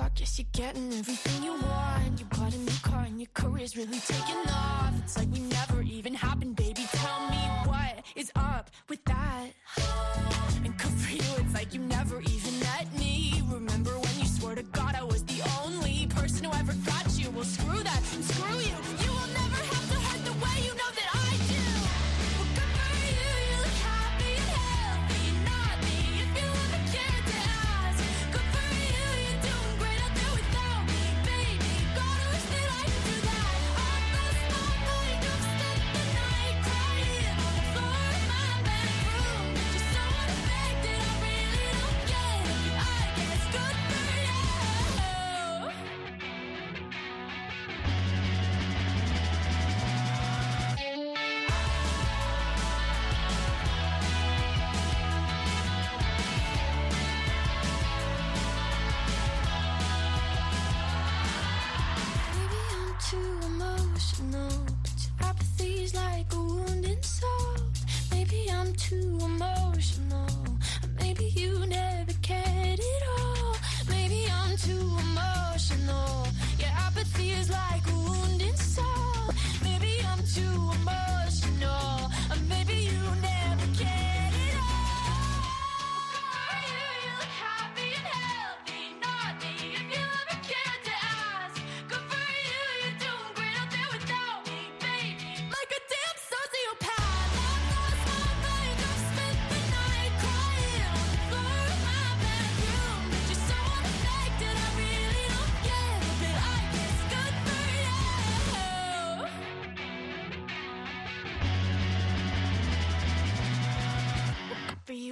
I guess you're getting everything you want. You bought a new car and your career's really taking off. It's like we never even happened, baby. Tell me what is up with that. And good for you, it's like you never even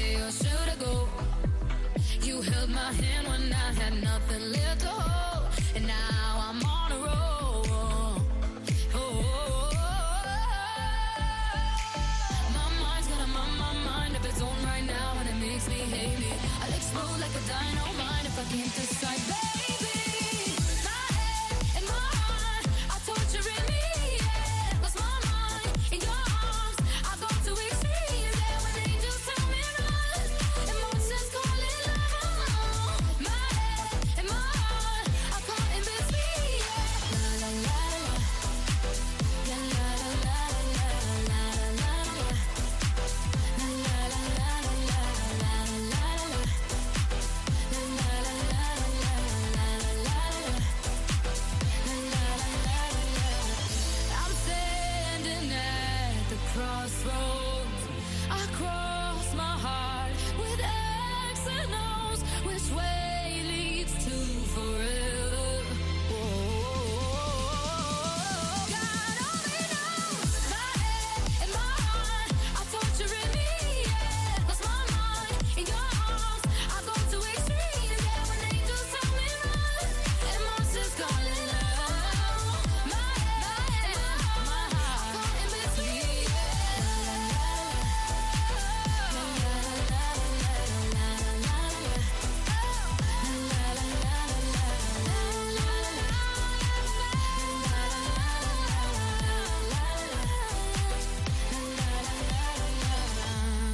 way or should I go? You held my hand when I had nothing left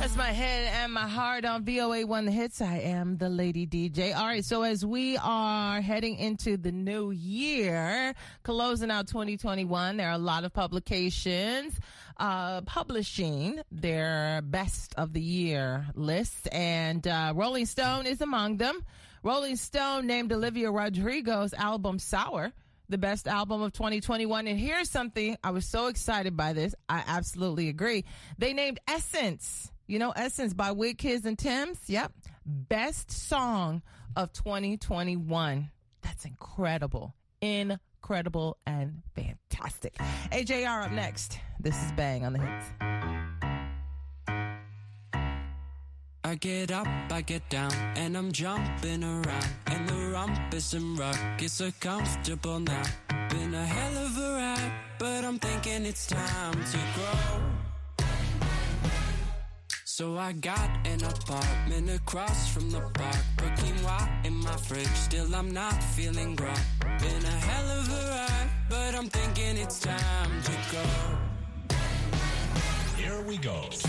That's my head and my heart on VOA One The Hits. I am the Lady DJ. All right, so as we are heading into the new year, closing out 2021, there are a lot of publications uh, publishing their best of the year lists, and uh, Rolling Stone is among them. Rolling Stone named Olivia Rodrigo's album Sour the best album of 2021. And here's something I was so excited by this. I absolutely agree. They named Essence, you know, Essence by Wizkid and Tems. Yep. Best song of 2021. That's incredible. Incredible and fantastic. AJR up next. This is Bang on the Hits. I get up, I get down, and I'm jumping around. And the rumpus and is so comfortable now. Been a hell of a ride, but I'm thinking it's time to grow. So I got an apartment across from the park. Put quinoa in my fridge, still I'm not feeling grown. Been a hell of a ride, but I'm thinking it's time to go. Here we go. So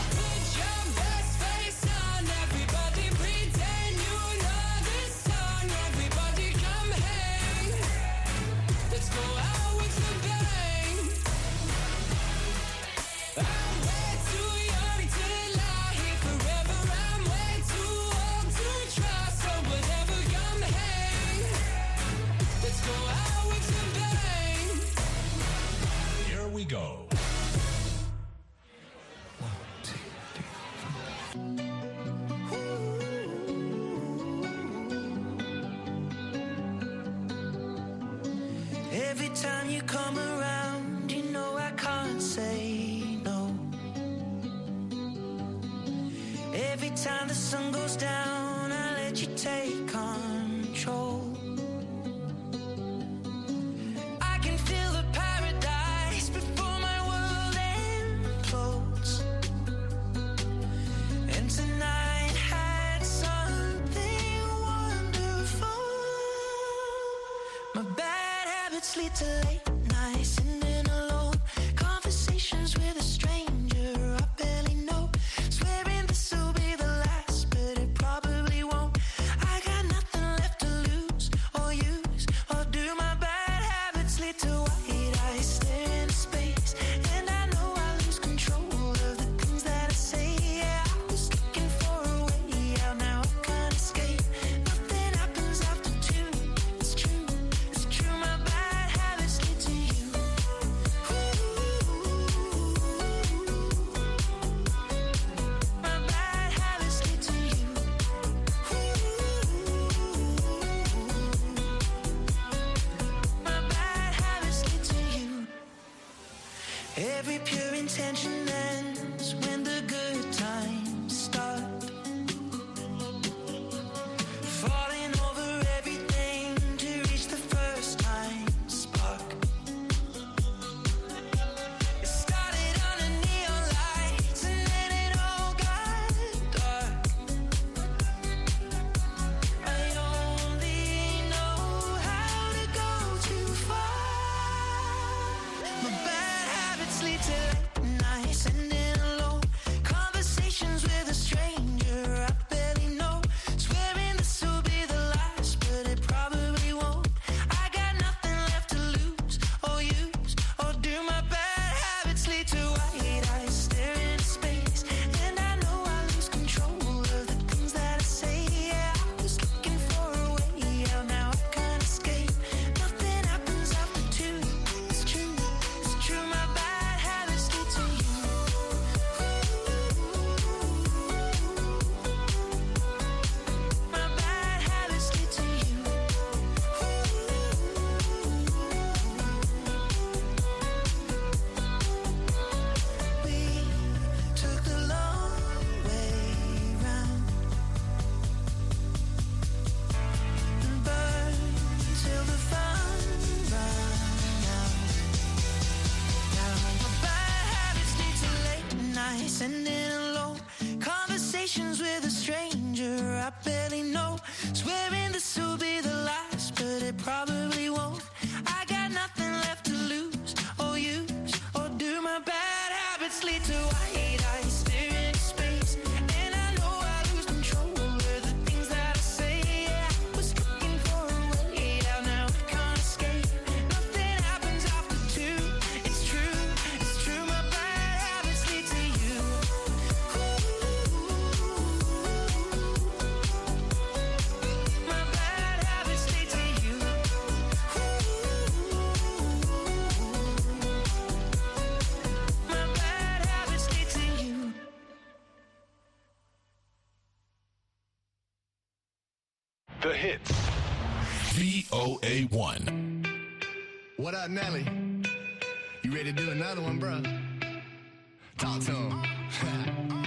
Every time you come around, sending VOA1. What up, Nelly? You ready to do another one, bro? Talk to him.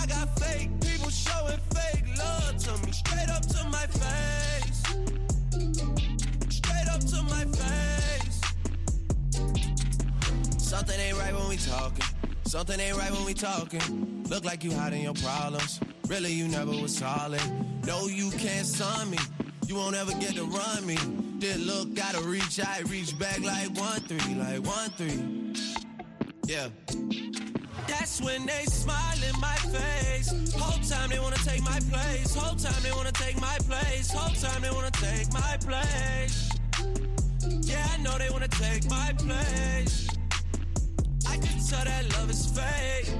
I got fake people showing fake love to me, straight up to my face. Straight up to my face. Something ain't right when we talking. Something ain't right when we talking. Look like you hiding your problems. Really, you never was solid. No, you can't sign me. You won't ever get to run me. Did look, gotta reach I reach back like one three, like one three. Yeah. That's when they smile in my face. Whole time they wanna take my place. Whole time they wanna take my place. Whole time they wanna take my place. Yeah, I know they wanna take my place. I can tell that love is fake.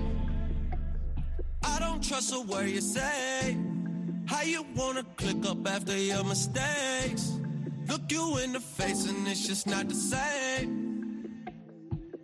I don't trust a word you say. How you wanna click up after your mistakes? Look you in the face and it's just not the same.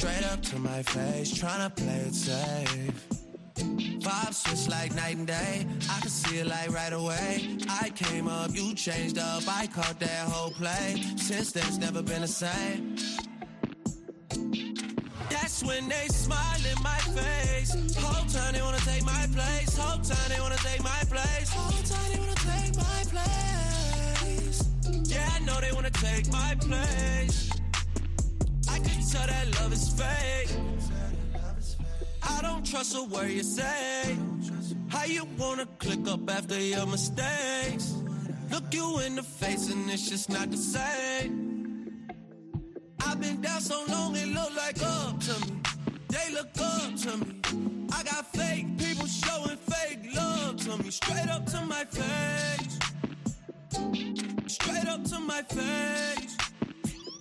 Straight up to my face, tryna play it safe. Vibes switch like night and day. I can see it like right away. I came up, you changed up. I caught that whole play. Since then, it's never been the same. That's when they smile in my face. Whole time they wanna take my place. Whole time they wanna take my place. Whole time they wanna take my place. Yeah, I know they wanna take my place. I can tell that love is fake. I don't trust a word you say. How you wanna click up after your mistakes? Look you in the face and it's just not the same. I've been down so long it look like up to me. They look up to me. I got fake people showing fake love to me. Straight up to my face. Straight up to my face.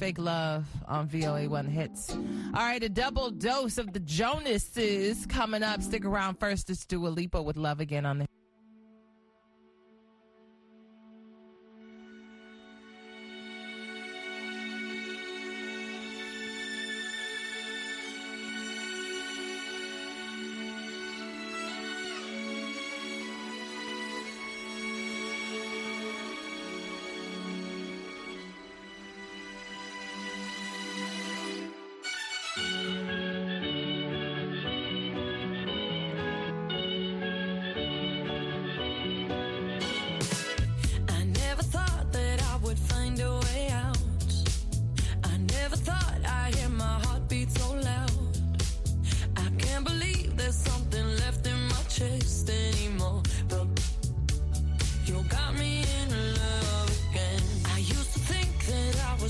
Fake Love on VOA One Hits. All right, a double dose of the Jonases coming up. Stick around first. It's Dua Lipa with Love Again on the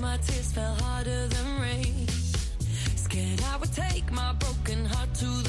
nights my tears fell harder than rain. Scared I would take my broken heart to the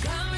Come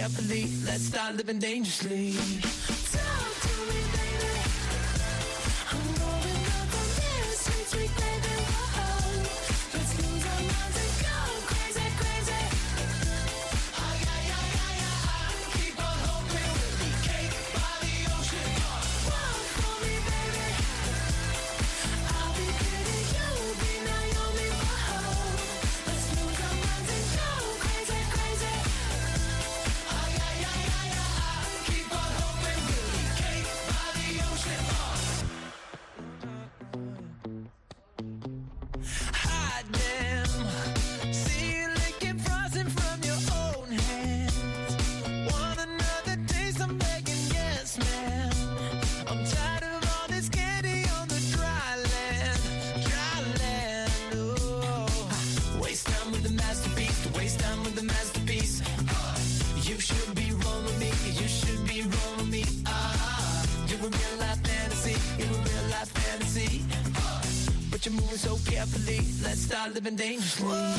carefully. Let's start living dangerously. Start living dangerously.